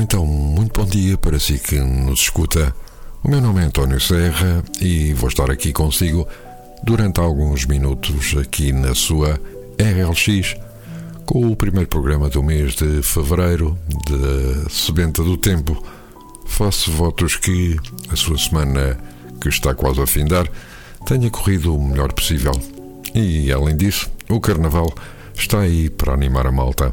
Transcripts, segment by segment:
Então, muito bom dia para si que nos escuta. O meu nome é António Serra e vou estar aqui consigo durante alguns minutos aqui na sua RLX com o primeiro programa do mês de fevereiro de Sebenta do Tempo. Faço votos que a sua semana, que está quase a findar, tenha corrido o melhor possível. E, além disso, o Carnaval está aí para animar a malta.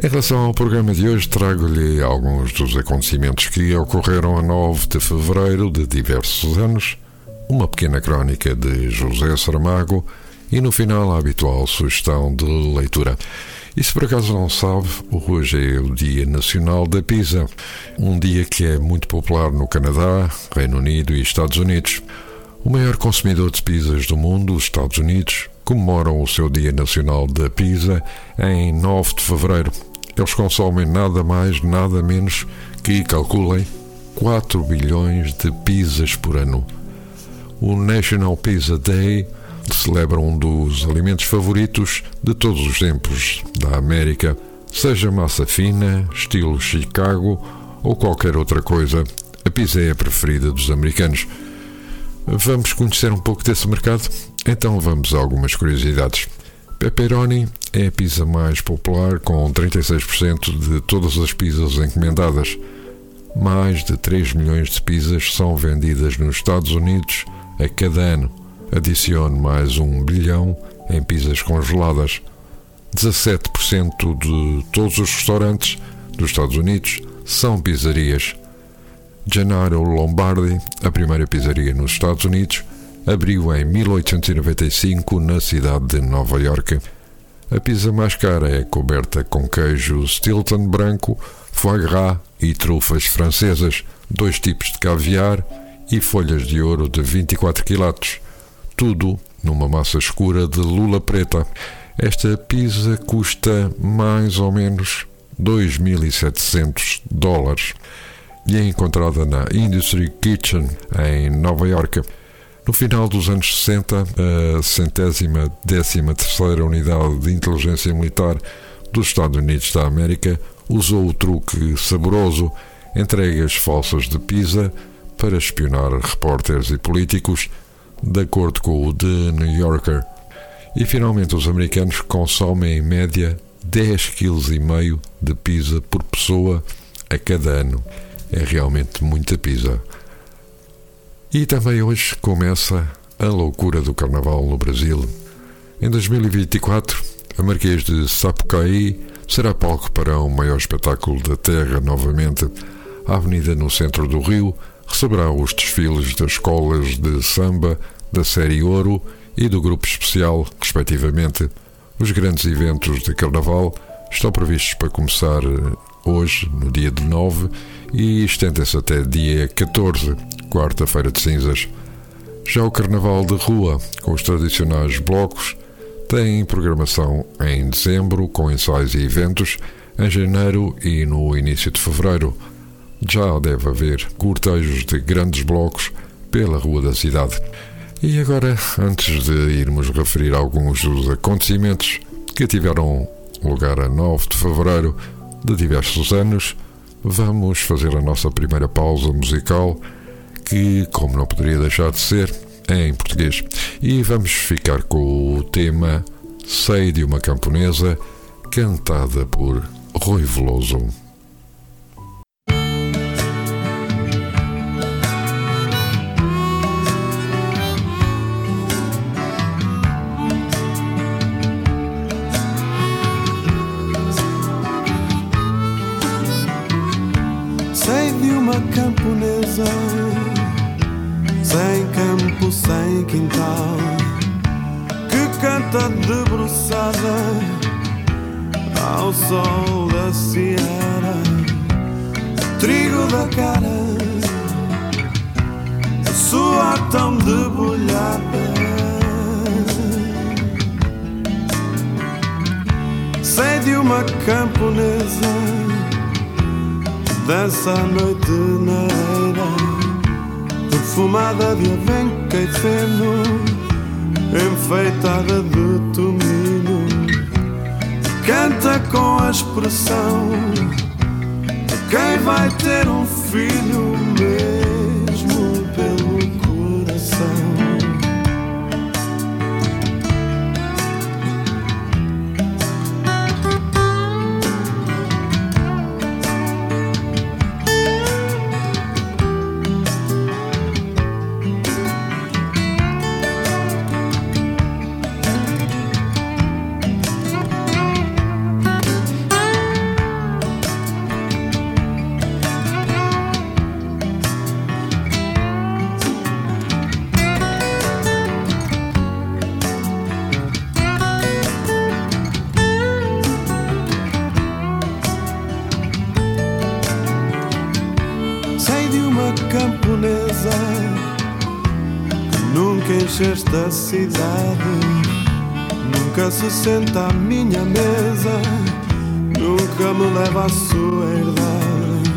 Em relação ao programa de hoje, trago-lhe alguns dos acontecimentos que ocorreram a 9 de fevereiro de diversos anos, uma pequena crónica de José Saramago e, no final, a habitual sugestão de leitura. E se por acaso não sabe, hoje é o Dia Nacional da Pizza, um dia que é muito popular no Canadá, Reino Unido e Estados Unidos. O maior consumidor de pizzas do mundo, os Estados Unidos, comemoram o seu Dia Nacional da Pizza em 9 de fevereiro. Eles consomem nada mais, nada menos que, calculem, 4 bilhões de pizzas por ano. O National Pizza Day celebra um dos alimentos favoritos de todos os tempos da América, seja massa fina, estilo Chicago ou qualquer outra coisa. A pizza é a preferida dos americanos. Vamos conhecer um pouco desse mercado? Então vamos a algumas curiosidades. Pepperoni é a pizza mais popular, com 36% de todas as pizzas encomendadas. Mais de 3 milhões de pizzas são vendidas nos Estados Unidos a cada ano. Adicione mais um bilhão em pizzas congeladas. 17% de todos os restaurantes dos Estados Unidos são pizzarias. Gennaro Lombardi, a primeira pizzaria nos Estados Unidos, abriu em 1895 na cidade de Nova York. A pizza mais cara é coberta com queijo Stilton branco, foie gras e trufas francesas, dois tipos de caviar e folhas de ouro de 24 quilates. Tudo numa massa escura de lula preta. Esta pizza custa mais ou menos 2.700 dólares e é encontrada na Industry Kitchen em Nova York. No final dos anos 60, a centésima décima terceira unidade de inteligência militar dos Estados Unidos da América usou o truque saboroso entregas falsas de Pisa para espionar repórteres e políticos, de acordo com o The New Yorker. E finalmente os americanos consomem em média 10,5 kg de pizza por pessoa a cada ano. É realmente muita pizza. E também hoje começa a loucura do Carnaval no Brasil. Em 2024, a Marquês de Sapucaí será palco para o maior espetáculo da Terra novamente. A avenida no centro do Rio receberá os desfiles das escolas de samba da série Ouro e do grupo especial, respectivamente. Os grandes eventos de Carnaval estão previstos para começar eh, hoje, no dia de 9, e estendem-se até dia 14, quarta-feira de cinzas. Já o Carnaval de Rua, com os tradicionais blocos, tem programação em dezembro, com ensaios e eventos, em janeiro e no início de fevereiro. Já deve haver cortejos de grandes blocos pela rua da cidade. E agora, antes de irmos referir alguns dos acontecimentos que tiveram lugar a 9 de fevereiro de diversos anos, vamos fazer a nossa primeira pausa musical que, como não poderia deixar de ser, é em português. E vamos ficar com o tema Sei de uma Camponesa, cantada por Rui Veloso. Sei de uma camponesa quintal, que canta debruçada ao sol da Sierra, trigo da cara, suor tão debulhada. Sei de uma camponesa, dança à noite na era, perfumada de avenca e feno enfeitada de tomilho, canta com a expressão de quem vai ter um filho mesmo esta cidade. Nunca se senta à minha mesa, nunca me leva à sua herdade.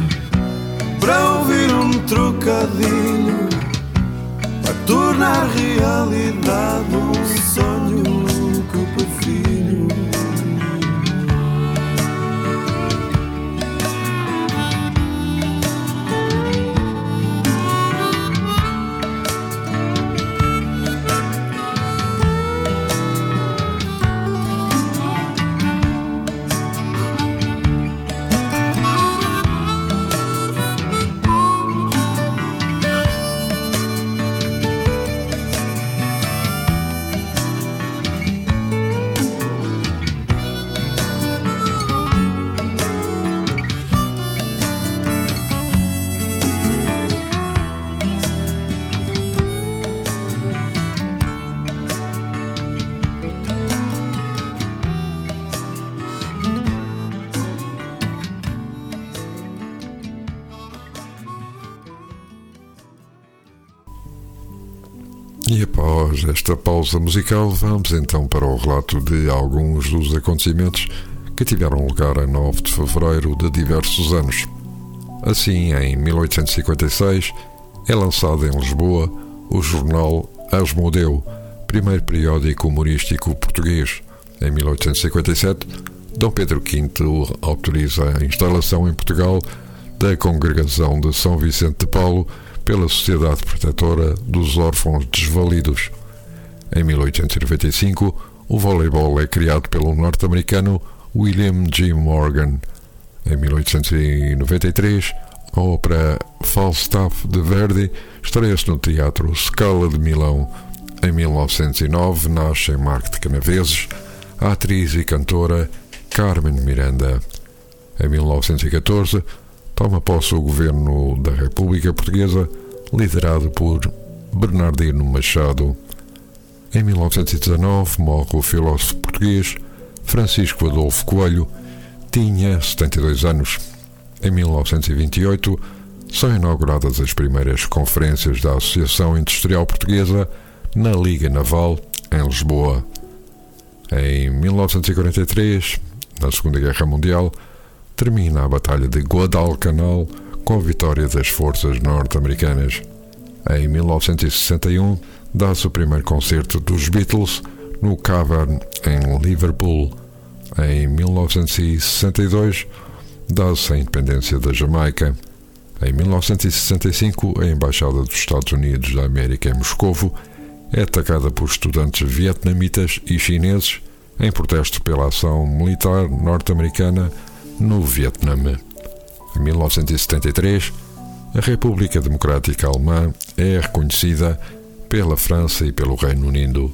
Para ouvir um trocadilho, para tornar realidade um sonho esta pausa musical, vamos então para o relato de alguns dos acontecimentos que tiveram lugar a 9 de fevereiro de diversos anos. Assim, em 1856, é lançado em Lisboa o jornal Asmodeu, primeiro periódico humorístico português. Em 1857, Dom Pedro V autoriza a instalação em Portugal da Congregação de São Vicente de Paulo pela Sociedade Protetora dos Órfãos Desvalidos. Em 1895, o voleibol é criado pelo norte-americano William G. Morgan. Em 1893, a ópera Falstaff de Verdi estreia-se no Teatro Scala de Milão. Em 1909, nasce em Marco de Canaveses a atriz e cantora Carmen Miranda. Em 1914, toma posse o governo da República Portuguesa, liderado por Bernardino Machado. Em 1919 morre o filósofo português Francisco Adolfo Coelho, tinha 72 anos. Em 1928 são inauguradas as primeiras conferências da Associação Industrial Portuguesa na Liga Naval, em Lisboa. Em 1943, na Segunda Guerra Mundial, termina a Batalha de Guadalcanal com a vitória das forças norte-americanas. Em 1961, dá-se o primeiro concerto dos Beatles no Cavern, em Liverpool. Em 1962, dá-se a independência da Jamaica. Em 1965, a Embaixada dos Estados Unidos da América em Moscovo é atacada por estudantes vietnamitas e chineses em protesto pela ação militar norte-americana no Vietnã. Em 1973, a República Democrática Alemã é reconhecida pela França e pelo Reino Unido.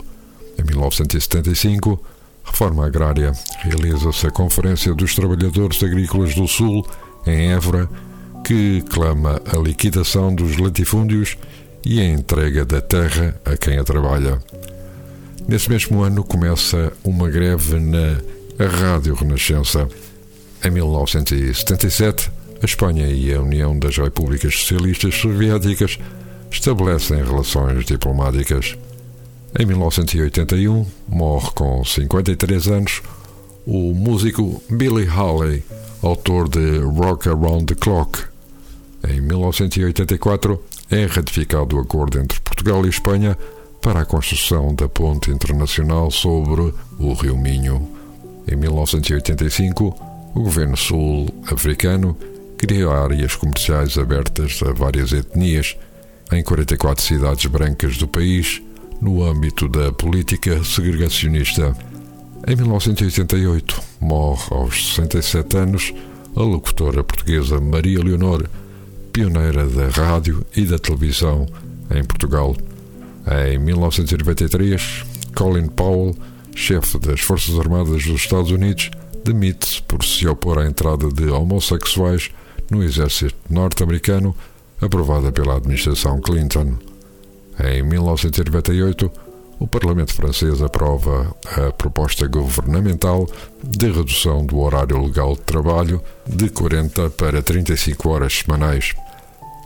Em 1975, reforma agrária, realiza-se a Conferência dos Trabalhadores Agrícolas do Sul, em Évora, que clama a liquidação dos latifúndios e a entrega da terra a quem a trabalha. Nesse mesmo ano começa uma greve na Rádio Renascença. Em 1977, a Espanha e a União das Repúblicas Socialistas Soviéticas estabelecem relações diplomáticas. Em 1981, morre com 53 anos o músico Billy Halley, autor de Rock Around the Clock. Em 1984, é ratificado o acordo entre Portugal e Espanha para a construção da ponte internacional sobre o Rio Minho. Em 1985, o governo sul-africano criou áreas comerciais abertas a várias etnias em 44 cidades brancas do país, no âmbito da política segregacionista. Em 1988, morre aos 67 anos a locutora portuguesa Maria Leonor, pioneira da rádio e da televisão em Portugal. Em 1993, Colin Powell, chefe das Forças Armadas dos Estados Unidos, demite-se por se opor à entrada de homossexuais no exército norte-americano, aprovada pela administração Clinton. Em 1998, o Parlamento francês aprova a proposta governamental de redução do horário legal de trabalho de 40 para 35 horas semanais.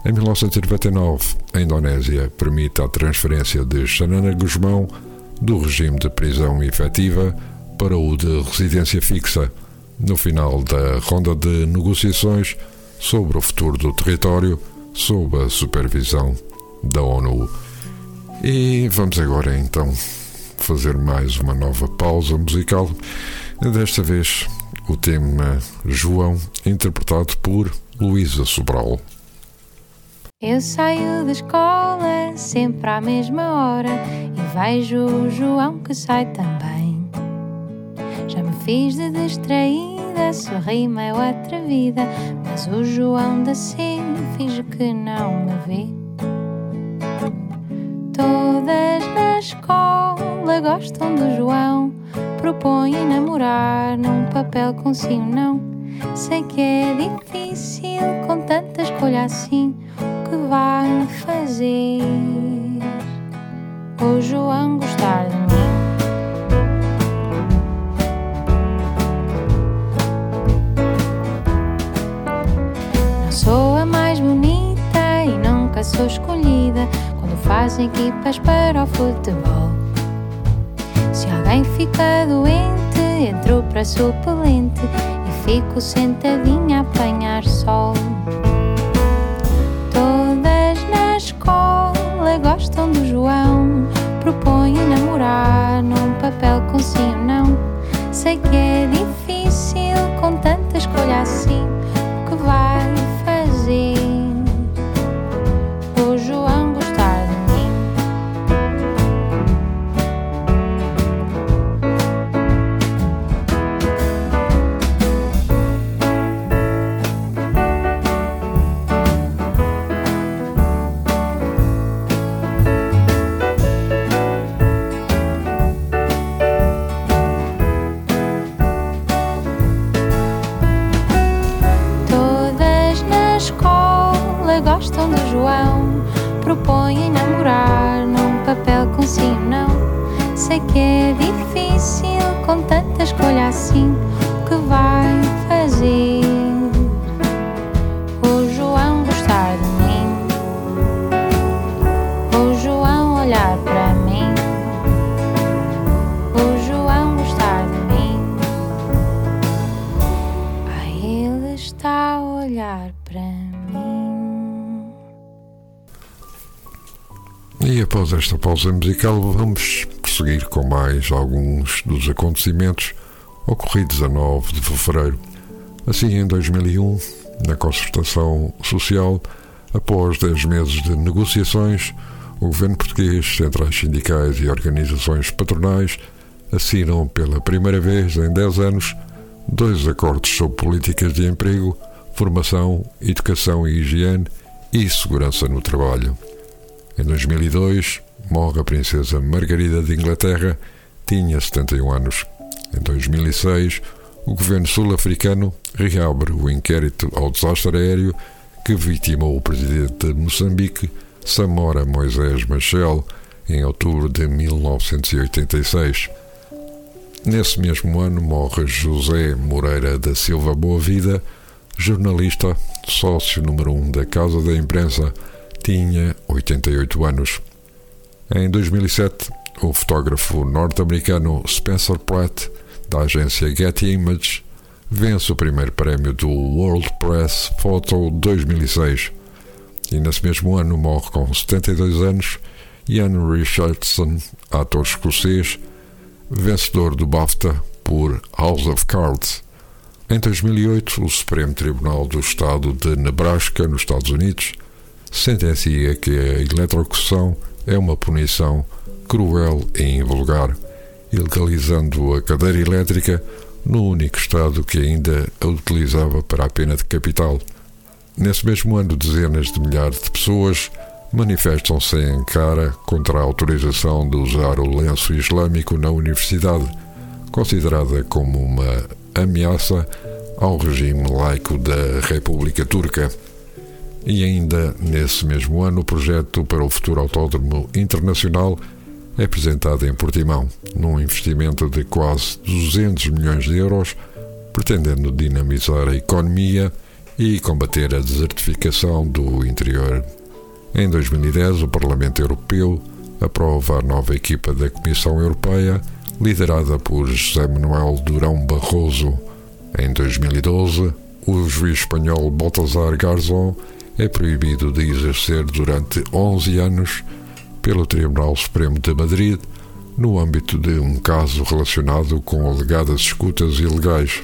Em 1999, a Indonésia permite a transferência de Xanana Guzmão do regime de prisão efetiva para o de residência fixa, no final da ronda de negociações sobre o futuro do território, sob a supervisão da ONU. E vamos agora então fazer mais uma nova pausa musical. Desta vez o tema João, interpretado por Luísa Sobral. Eu saio da escola sempre à mesma hora e vejo o João que sai também. Já me fiz de distraída, sorri meio atrevida, mas o João da sim finge que não me vê. Todas na escola gostam do João. Propõem namorar num papel com sim ou não. Sei que é difícil com tanta escolha assim. O que vai fazer? O João gostar de fazem equipas para o futebol. Se alguém fica doente, entro para suplente e fico sentadinha a apanhar sol. Todas na escola gostam do João, propõem namorar num papel com sim ou não. Sei que é difícil com tanta escolha assim, o que vai propõe namorar num papel com sinal. Sei que é difícil com tanta escolha assim. Pausa musical, vamos prosseguir com mais alguns dos acontecimentos ocorridos a 9 de fevereiro. Assim, em 2001, na concertação social, após 10 meses de negociações, o governo português, centrais sindicais e organizações patronais assinam pela primeira vez em 10 anos dois acordos sobre políticas de emprego, formação, educação e higiene e segurança no trabalho. Em 2002, morre a princesa Margarida de Inglaterra, tinha 71 anos. Em 2006, o governo sul-africano reabre o inquérito ao desastre aéreo que vitimou o presidente de Moçambique, Samora Moisés Machel, em outubro de 1986. Nesse mesmo ano morre José Moreira da Silva Boa Vida, jornalista, sócio número 1 um da Casa da Imprensa, tinha 88 anos. Em 2007, o fotógrafo norte-americano Spencer Pratt, da agência Getty Images, vence o primeiro prémio do World Press Photo 2006 e nesse mesmo ano morre com 72 anos Ian Richardson, ator escocês, vencedor do BAFTA por House of Cards. Em 2008, o Supremo Tribunal do Estado de Nebraska, nos Estados Unidos, sentencia que a eletrocução é uma punição cruel e invulgar, ilegalizando a cadeira elétrica no único Estado que ainda a utilizava para a pena de capital. Nesse mesmo ano, dezenas de milhares de pessoas manifestam-se em cara contra a autorização de usar o lenço islâmico na universidade, considerada como uma ameaça ao regime laico da República Turca. E ainda nesse mesmo ano, o projeto para o futuro autódromo internacional é apresentado em Portimão, num investimento de quase 200 milhões de euros, pretendendo dinamizar a economia e combater a desertificação do interior. Em 2010, o Parlamento Europeu aprova a nova equipa da Comissão Europeia, liderada por José Manuel Durão Barroso. Em 2012, o juiz espanhol Baltasar Garzón é proibido de exercer durante 11 anos pelo Tribunal Supremo de Madrid no âmbito de um caso relacionado com alegadas escutas ilegais.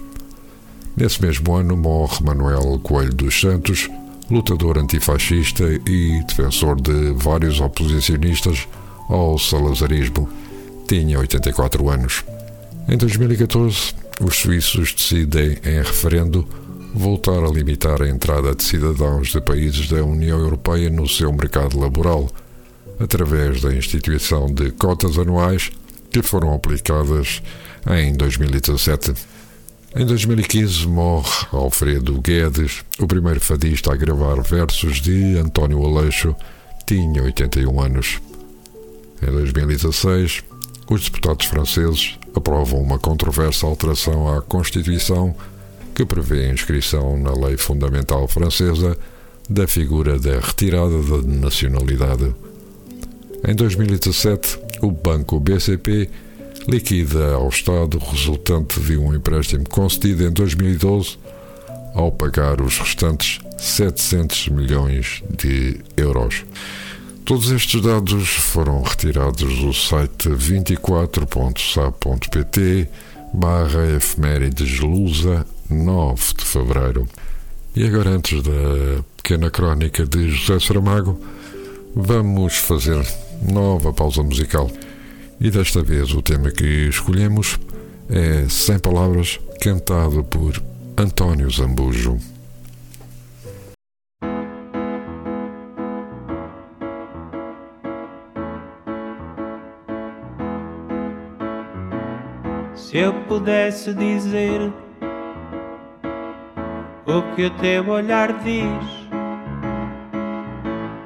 Nesse mesmo ano morre Manuel Coelho dos Santos, lutador antifascista e defensor de vários oposicionistas ao salazarismo. Tinha 84 anos. Em 2014, os suíços decidem, em referendo, voltar a limitar a entrada de cidadãos de países da União Europeia no seu mercado laboral, através da instituição de cotas anuais que foram aplicadas em 2017. Em 2015 morre Alfredo Guedes, o primeiro fadista a gravar versos de António Aleixo, tinha 81 anos. Em 2016, os deputados franceses aprovam uma controversa alteração à Constituição que prevê a inscrição na lei fundamental francesa da figura da retirada da nacionalidade. Em 2017, o banco BCP liquida ao Estado resultante de um empréstimo concedido em 2012 ao pagar os restantes 700 milhões de euros. Todos estes dados foram retirados do site 24.sa.pt barra efemérides Lusa 9 de Fevereiro. E agora antes da pequena crónica de José Saramago, vamos fazer nova pausa musical. E desta vez o tema que escolhemos é Sem Palavras, cantado por António Zambujo. Se eu pudesse dizer o que o teu olhar diz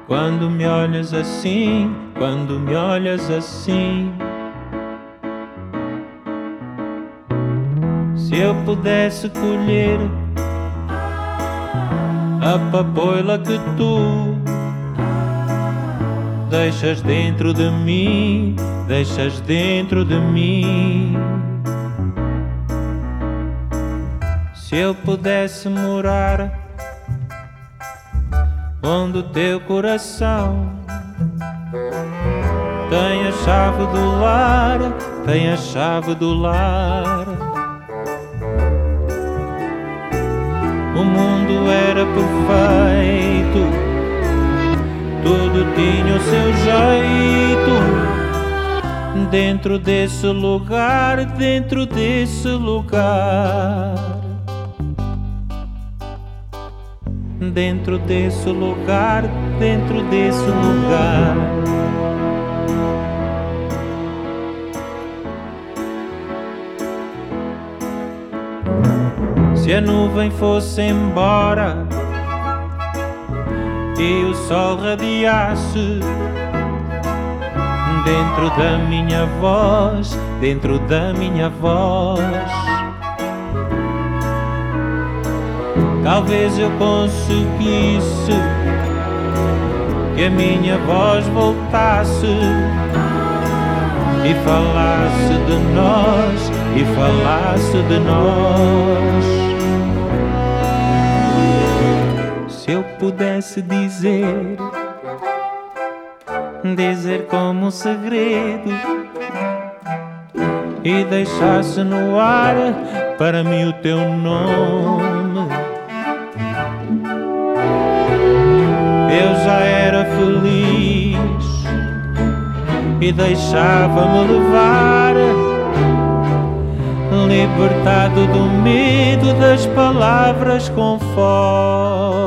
quando me olhas assim, quando me olhas assim. Se eu pudesse colher a papoila que tu deixas dentro de mim, deixas dentro de mim. Se eu pudesse morar onde o teu coração tem a chave do lar, tem a chave do lar. O mundo era perfeito, tudo tinha o seu jeito. Dentro desse lugar, dentro desse lugar. Dentro desse lugar, dentro desse lugar. Se a nuvem fosse embora e o sol radiasse dentro da minha voz, dentro da minha voz. Talvez eu conseguisse que a minha voz voltasse e falasse de nós, e falasse de nós. Se eu pudesse dizer, dizer como um segredo e deixasse no ar para mim o teu nome. Feliz e deixava-me levar, libertado do medo das palavras com fome.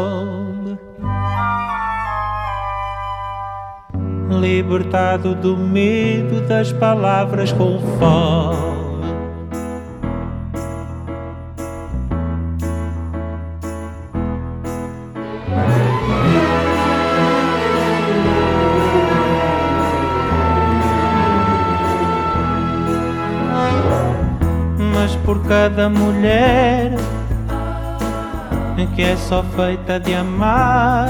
Libertado do medo das palavras com fome. Cada mulher que é só feita de amar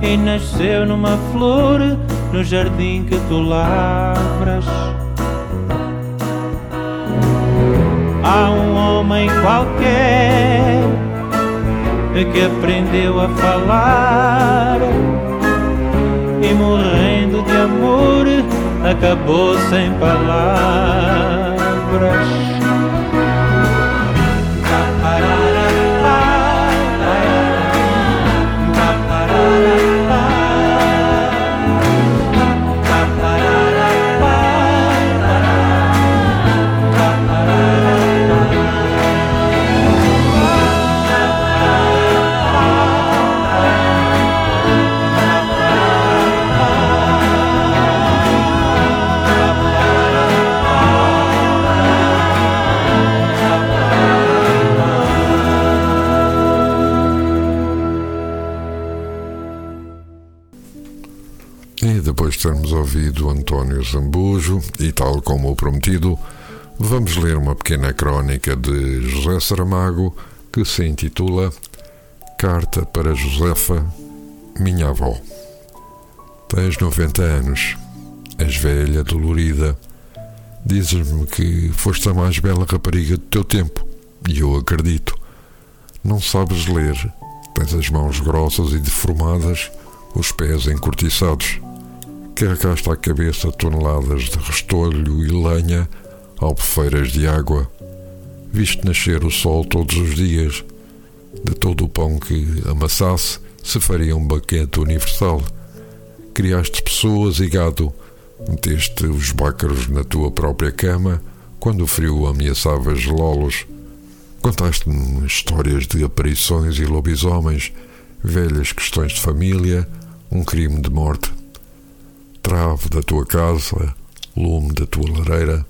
e nasceu numa flor no jardim que tu lavras. Há um homem qualquer que aprendeu a falar e morrendo de amor acabou sem palavras. E termos ouvido António Zambujo e tal como o prometido, vamos ler uma pequena crónica de José Saramago que se intitula Carta para Josefa, minha avó. Tens 90 anos, és velha, dolorida. Dizes-me que foste a mais bela rapariga do teu tempo, e eu acredito. Não sabes ler, tens as mãos grossas e deformadas, os pés encurtiçados. Carregaste à cabeça toneladas de restolho e lenha, albufeiras de água. Viste nascer o sol todos os dias. De todo o pão que amassasse, se faria um banquete universal. Criaste pessoas e gado. Meteste os bácaros na tua própria cama quando o frio ameaçava gelolos. Contaste-me histórias de aparições e lobisomens, velhas questões de família, um crime de morte. Trave da tua casa, lume da tua lareira,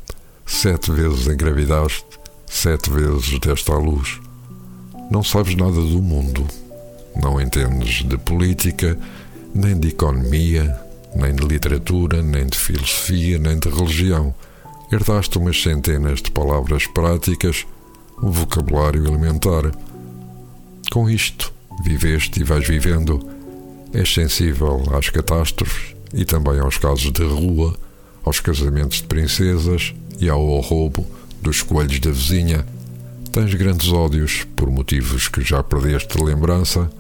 sete vezes engravidaste, sete vezes desta à luz. Não sabes nada do mundo, não entendes de política, nem de economia, nem de literatura, nem de filosofia, nem de religião. Herdaste umas centenas de palavras práticas, um vocabulário elementar. Com isto, viveste e vais vivendo. És sensível às catástrofes e também aos casos de rua, aos casamentos de princesas e ao roubo dos coelhos da vizinha. Tens grandes ódios por motivos que já perdeste de lembrança,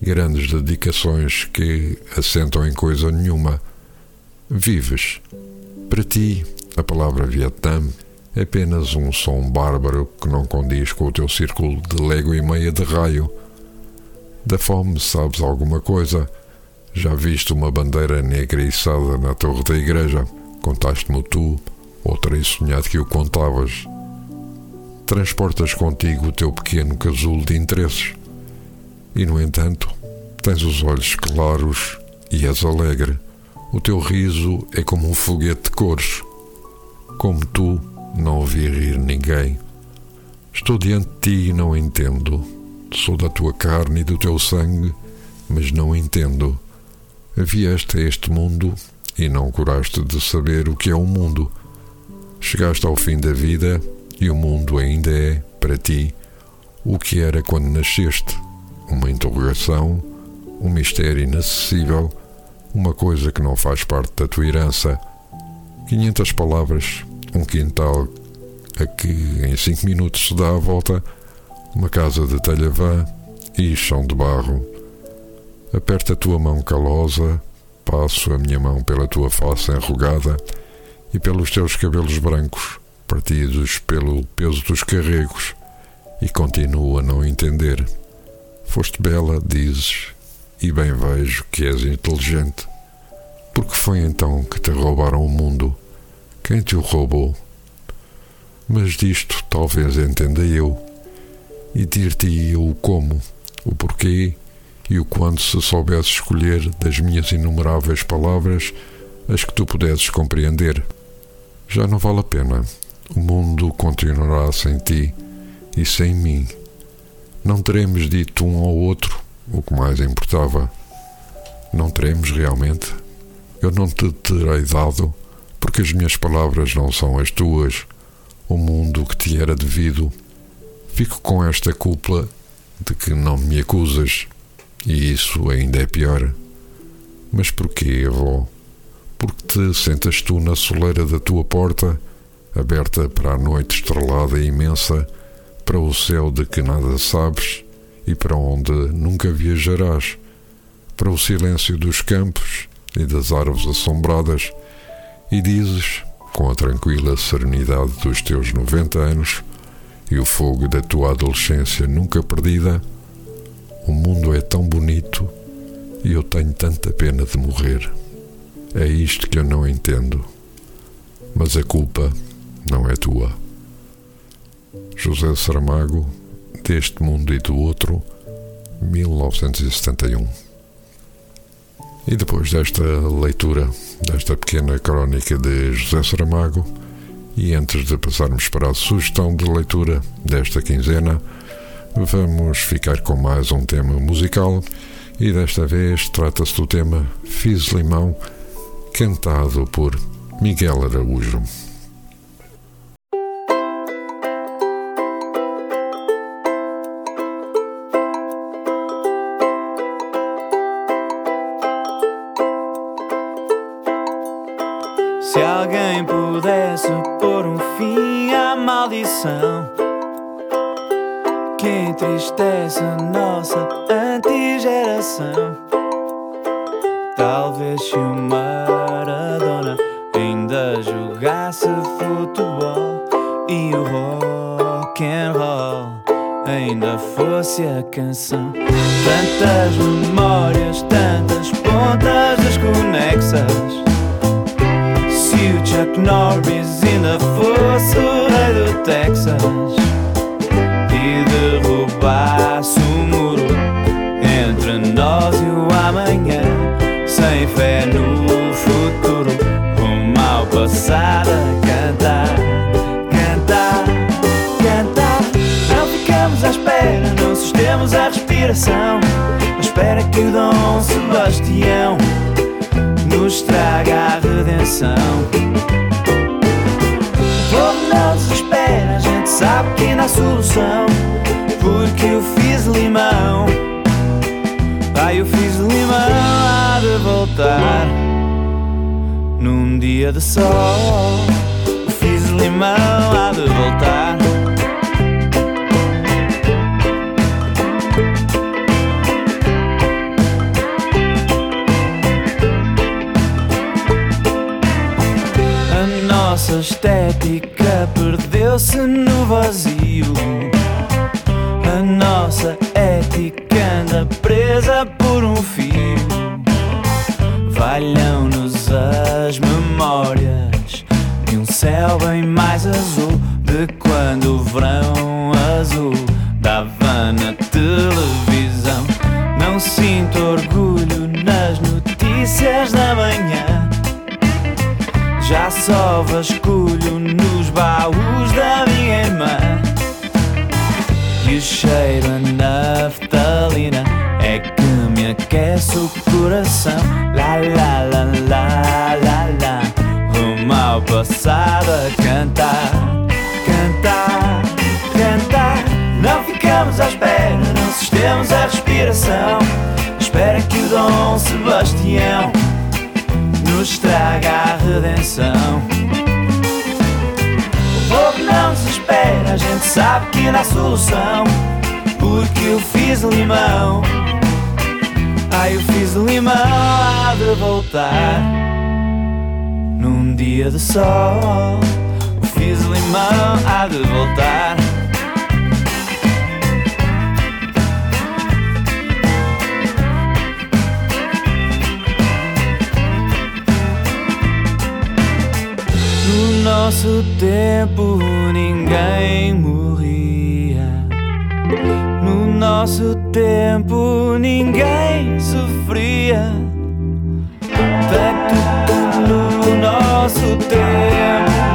grandes dedicações que assentam em coisa nenhuma. Vives. Para ti, a palavra Vietnã é apenas um som bárbaro que não condiz com o teu círculo de légua e meia de raio. Da fome sabes alguma coisa? Já viste uma bandeira negra içada na torre da igreja? Contaste-me tu, ou terei sonhado que o contavas. Transportas contigo o teu pequeno casulo de interesses. E, no entanto, tens os olhos claros e és alegre. O teu riso é como um foguete de cores. Como tu, não ouvi rir ninguém. Estou diante de ti e não entendo. Sou da tua carne e do teu sangue, mas não entendo. Vieste a este mundo e não curaste de saber o que é o mundo. Chegaste ao fim da vida e o mundo ainda é, para ti, o que era quando nasceste: uma interrogação, um mistério inacessível, uma coisa que não faz parte da tua herança. 500 palavras, um quintal a que em cinco minutos se dá a volta, uma casa de telha vã e chão de barro. Aperta a tua mão calosa, passo a minha mão pela tua face enrugada e pelos teus cabelos brancos, partidos pelo peso dos carregos, e continuo a não entender. Foste bela, dizes, e bem vejo que és inteligente. Por que foi então que te roubaram o mundo? Quem te o roubou? Mas disto talvez entenda eu, e dir-te o como, o porquê e o quando se soubesse escolher das minhas inumeráveis palavras as que tu pudesses compreender. Já não vale a pena. O mundo continuará sem ti e sem mim. Não teremos dito um ao outro o que mais importava. Não teremos realmente? Eu não te terei dado, porque as minhas palavras não são as tuas, o mundo que te era devido. Fico com esta culpa de que não me acusas, e isso ainda é pior. Mas porquê, avó? Porque te sentas tu na soleira da tua porta, aberta para a noite estrelada e imensa, para o céu de que nada sabes e para onde nunca viajarás, para o silêncio dos campos e das árvores assombradas, e dizes, com a tranquila serenidade dos teus noventa anos e o fogo da tua adolescência nunca perdida, o mundo é tão bonito e eu tenho tanta pena de morrer. É isto que eu não entendo. Mas a culpa não é tua. José Saramago, Deste Mundo e do Outro, 1971. E depois desta leitura, desta pequena crónica de José Saramago, e antes de passarmos para a sugestão de leitura desta quinzena, vamos ficar com mais um tema musical e desta vez trata-se do tema Fiz Limão, cantado por Miguel Araújo. Entristece a nossa antigeração, respiração, mas espera que o Dom Sebastião nos traga a redenção. O povo não desespera, a gente sabe que ainda há solução. Porque eu fiz limão, ai, eu fiz limão, há de voltar num dia de sol. Eu fiz limão, há de voltar. Estética perdeu-se no vazio. A nossa ética anda presa por um fio. Valham-nos as memórias de um céu bem mais azul. De quando o verão só vasculho nos baús da minha irmã E o cheiro a naftalina É que me aquece o coração La la la la la ao passado a cantar, cantar, cantar. Não ficamos à espera, não sustemos a respiração. Espera que o Dom Sebastião nos traga a redenção. O povo não desespera, a gente sabe que dá solução. Porque eu fiz limão. Ai, eu fiz limão, há de voltar num dia de sol. Eu fiz limão, há de voltar. Nosso tempo ninguém morria. No nosso tempo ninguém sofria. Tanto no nosso tempo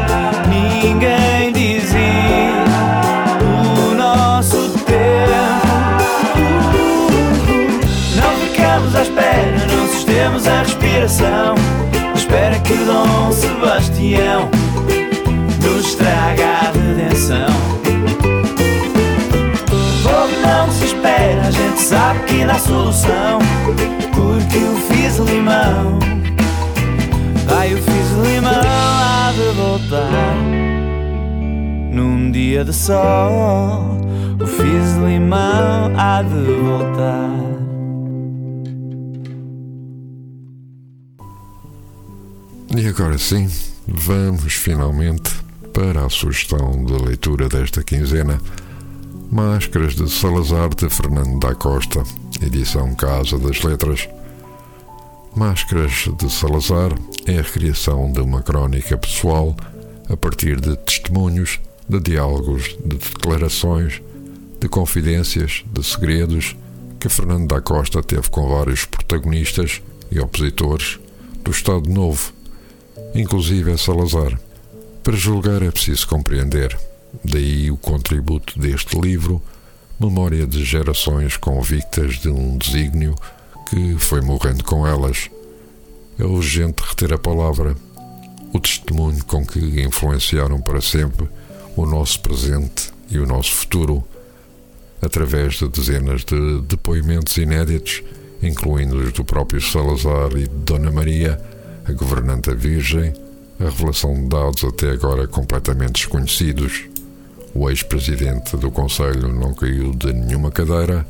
que dá solução. Porque eu fiz limão. Ai, eu fiz limão, há de voltar. Num dia de sol, eu fiz limão, há de voltar. E agora sim, vamos finalmente para a sugestão de leitura desta quinzena. Máscaras de Salazar de Fernando da Costa, edição Casa das Letras. Máscaras de Salazar é a recriação de uma crónica pessoal a partir de testemunhos, de diálogos, de declarações, de confidências, de segredos que Fernando da Costa teve com vários protagonistas e opositores do Estado Novo inclusive a Salazar. Para julgar é preciso compreender. Daí o contributo deste livro, memória de gerações convictas de um desígnio que foi morrendo com elas. É urgente reter a palavra, o testemunho com que influenciaram para sempre o nosso presente e o nosso futuro, através de dezenas de depoimentos inéditos, incluindo os do próprio Salazar e de Dona Maria a governanta virgem, a revelação de dados até agora completamente desconhecidos. O ex-presidente do Conselho não caiu de nenhuma cadeira,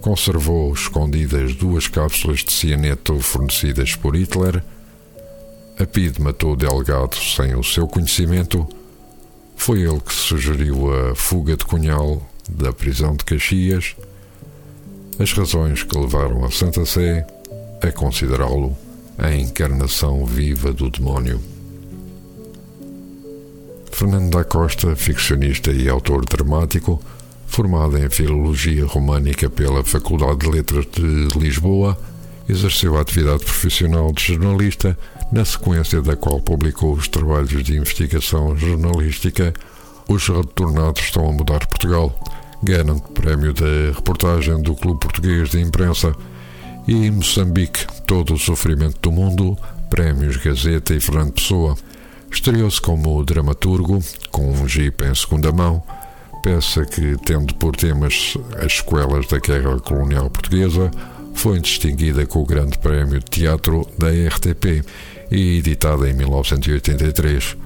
conservou escondidas duas cápsulas de cianeto fornecidas por Hitler, a PID matou o delegado sem o seu conhecimento, foi ele que sugeriu a fuga de Cunhal da prisão de Caxias, as razões que levaram a Santa Sé a considerá-lo a encarnação viva do demónio. Fernando da Costa, ficcionista e autor dramático, formado em Filologia Românica pela Faculdade de Letras de Lisboa, exerceu a atividade profissional de jornalista, na sequência da qual publicou os trabalhos de investigação jornalística Os Retornados Estão a Mudar Portugal, garante prémio da reportagem do Clube Português de Imprensa e Moçambique, Todo o Sofrimento do Mundo, Prémios Gazeta e Fernando Pessoa. Estreou-se como dramaturgo, com um jeep em segunda mão, peça que, tendo por temas as sequelas da Guerra Colonial Portuguesa, foi distinguida com o Grande Prémio de Teatro da RTP e editada em 1983.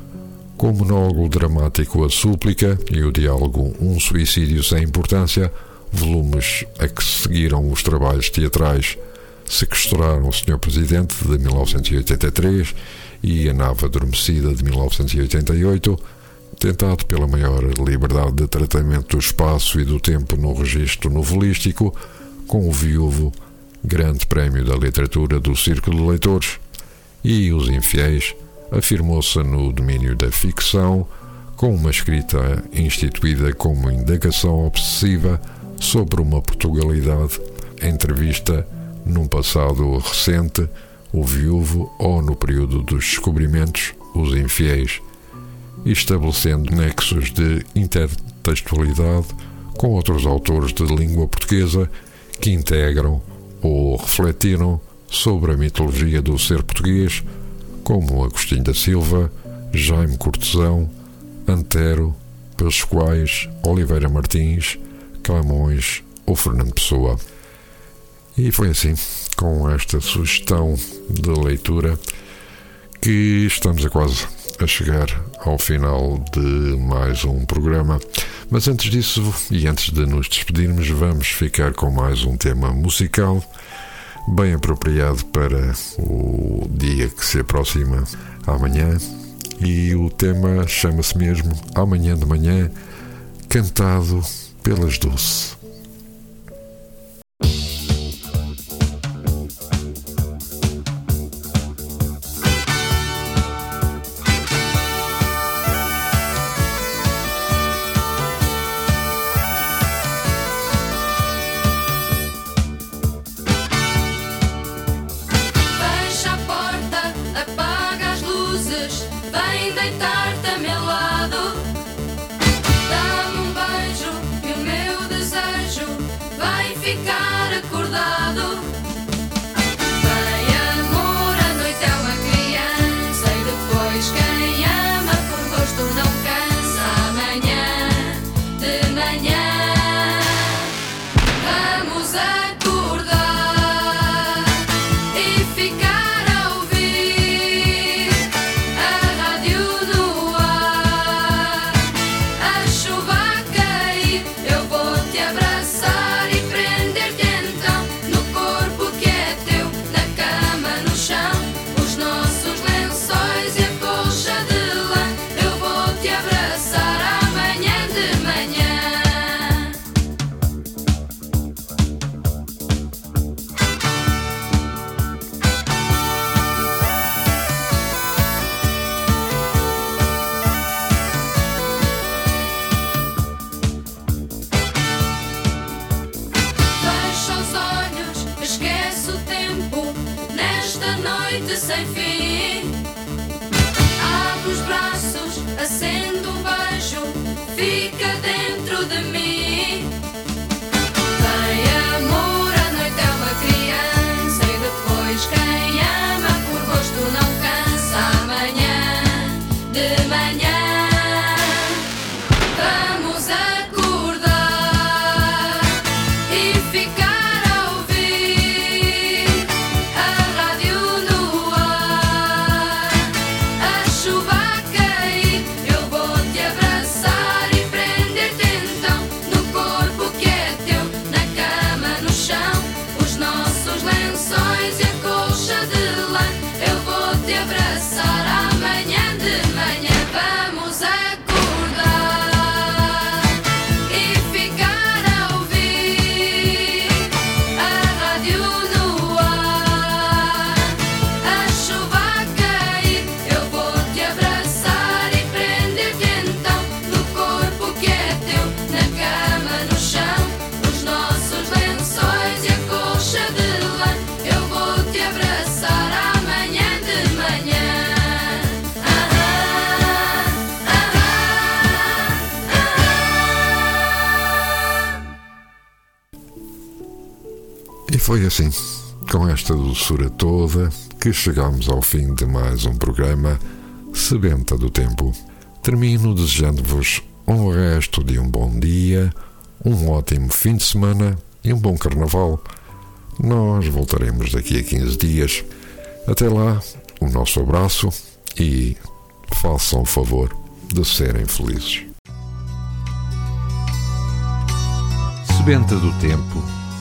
Com o monólogo dramático A Súplica e o diálogo Um Suicídio Sem Importância, volumes a que seguiram os trabalhos teatrais sequestraram o Sr. Presidente de 1983 e a Nave Adormecida de 1988, tentado pela maior liberdade de tratamento do espaço e do tempo no registro novelístico, com o viúvo Grande Prémio da Literatura do Círculo de Leitores, e Os Infiéis afirmou-se no domínio da ficção, com uma escrita instituída como indagação obsessiva sobre uma Portugalidade, entrevista num passado recente, o viúvo, ou no período dos descobrimentos, os infiéis, estabelecendo nexos de intertextualidade com outros autores de língua portuguesa que integram ou refletiram sobre a mitologia do ser português, como Agostinho da Silva, Jaime Cortesão, Antero, Pascoais, Oliveira Martins, Camões ou Fernando Pessoa. E foi assim, com esta sugestão de leitura, que estamos a quase a chegar ao final de mais um programa. Mas antes disso, e antes de nos despedirmos, vamos ficar com mais um tema musical bem apropriado para o dia que se aproxima amanhã. E o tema chama-se mesmo Amanhã de Manhã, cantado pelas Dulce. Foi assim, com esta doçura toda, que chegamos ao fim de mais um programa Sebenta do Tempo. Termino desejando-vos um resto de um bom dia, um ótimo fim de semana e um bom carnaval. Nós voltaremos daqui a 15 dias. Até lá, o nosso abraço e façam o favor de serem felizes. Sebenta do Tempo